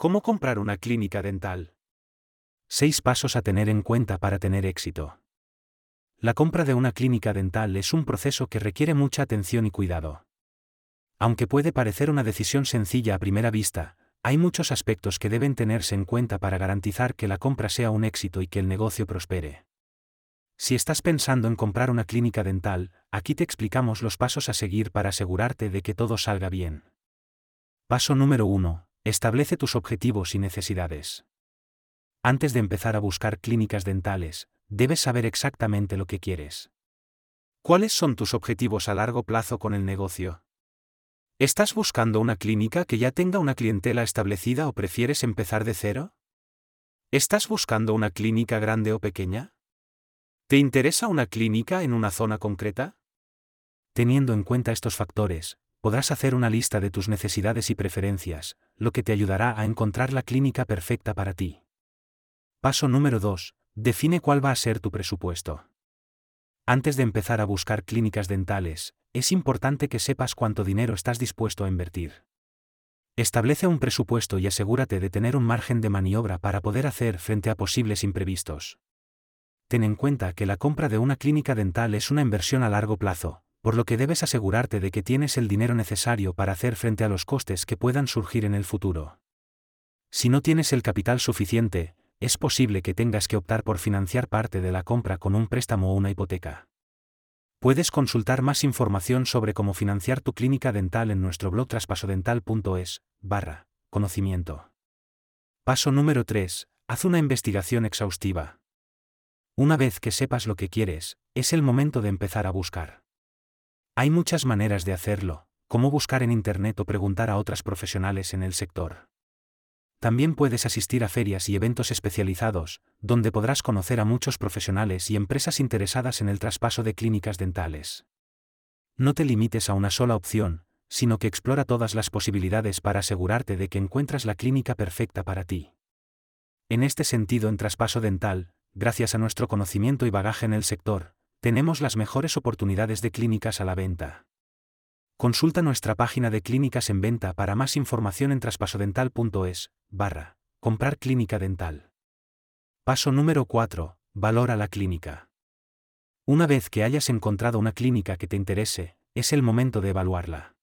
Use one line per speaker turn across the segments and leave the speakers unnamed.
¿Cómo comprar una clínica dental? 6 pasos a tener en cuenta para tener éxito. La compra de una clínica dental es un proceso que requiere mucha atención y cuidado. Aunque puede parecer una decisión sencilla a primera vista, hay muchos aspectos que deben tenerse en cuenta para garantizar que la compra sea un éxito y que el negocio prospere. Si estás pensando en comprar una clínica dental, aquí te explicamos los pasos a seguir para asegurarte de que todo salga bien. Paso número 1. Establece tus objetivos y necesidades. Antes de empezar a buscar clínicas dentales, debes saber exactamente lo que quieres. ¿Cuáles son tus objetivos a largo plazo con el negocio? ¿Estás buscando una clínica que ya tenga una clientela establecida o prefieres empezar de cero? ¿Estás buscando una clínica grande o pequeña? ¿Te interesa una clínica en una zona concreta? Teniendo en cuenta estos factores, podrás hacer una lista de tus necesidades y preferencias, lo que te ayudará a encontrar la clínica perfecta para ti. Paso número 2. Define cuál va a ser tu presupuesto. Antes de empezar a buscar clínicas dentales, es importante que sepas cuánto dinero estás dispuesto a invertir. Establece un presupuesto y asegúrate de tener un margen de maniobra para poder hacer frente a posibles imprevistos. Ten en cuenta que la compra de una clínica dental es una inversión a largo plazo, por lo que debes asegurarte de que tienes el dinero necesario para hacer frente a los costes que puedan surgir en el futuro. Si no tienes el capital suficiente, es posible que tengas que optar por financiar parte de la compra con un préstamo o una hipoteca. Puedes consultar más información sobre cómo financiar tu clínica dental en nuestro blog traspasodental.es, barra, conocimiento. Paso número 3. Haz una investigación exhaustiva. Una vez que sepas lo que quieres, es el momento de empezar a buscar. Hay muchas maneras de hacerlo, como buscar en Internet o preguntar a otras profesionales en el sector. También puedes asistir a ferias y eventos especializados, donde podrás conocer a muchos profesionales y empresas interesadas en el traspaso de clínicas dentales. No te limites a una sola opción, sino que explora todas las posibilidades para asegurarte de que encuentras la clínica perfecta para ti. En este sentido, en traspaso dental, gracias a nuestro conocimiento y bagaje en el sector, tenemos las mejores oportunidades de clínicas a la venta. Consulta nuestra página de clínicas en venta para más información en traspasodental.es, barra, comprar clínica dental. Paso número 4. Valora la clínica. Una vez que hayas encontrado una clínica que te interese, es el momento de evaluarla.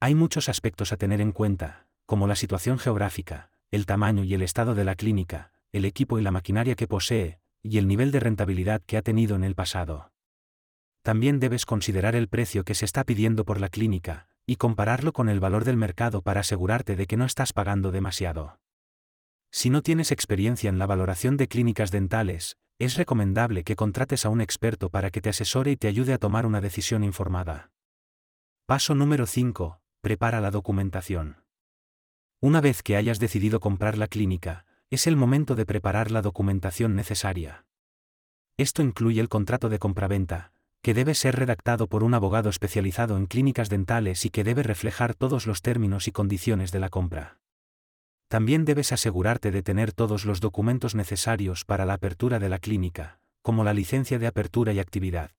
Hay muchos aspectos a tener en cuenta, como la situación geográfica, el tamaño y el estado de la clínica, el equipo y la maquinaria que posee, y el nivel de rentabilidad que ha tenido en el pasado también debes considerar el precio que se está pidiendo por la clínica, y compararlo con el valor del mercado para asegurarte de que no estás pagando demasiado. Si no tienes experiencia en la valoración de clínicas dentales, es recomendable que contrates a un experto para que te asesore y te ayude a tomar una decisión informada. Paso número 5. Prepara la documentación. Una vez que hayas decidido comprar la clínica, es el momento de preparar la documentación necesaria. Esto incluye el contrato de compraventa, que debe ser redactado por un abogado especializado en clínicas dentales y que debe reflejar todos los términos y condiciones de la compra. También debes asegurarte de tener todos los documentos necesarios para la apertura de la clínica, como la licencia de apertura y actividad.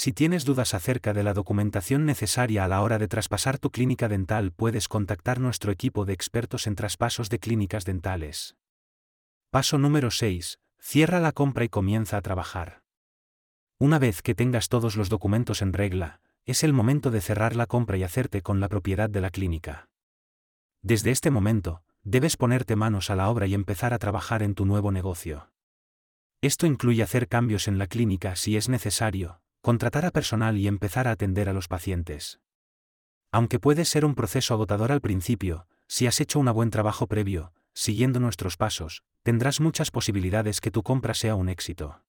Si tienes dudas acerca de la documentación necesaria a la hora de traspasar tu clínica dental, puedes contactar nuestro equipo de expertos en traspasos de clínicas dentales. Paso número 6. Cierra la compra y comienza a trabajar. Una vez que tengas todos los documentos en regla, es el momento de cerrar la compra y hacerte con la propiedad de la clínica. Desde este momento, debes ponerte manos a la obra y empezar a trabajar en tu nuevo negocio. Esto incluye hacer cambios en la clínica si es necesario, contratar a personal y empezar a atender a los pacientes. Aunque puede ser un proceso agotador al principio, si has hecho un buen trabajo previo, siguiendo nuestros pasos, tendrás muchas posibilidades que tu compra sea un éxito.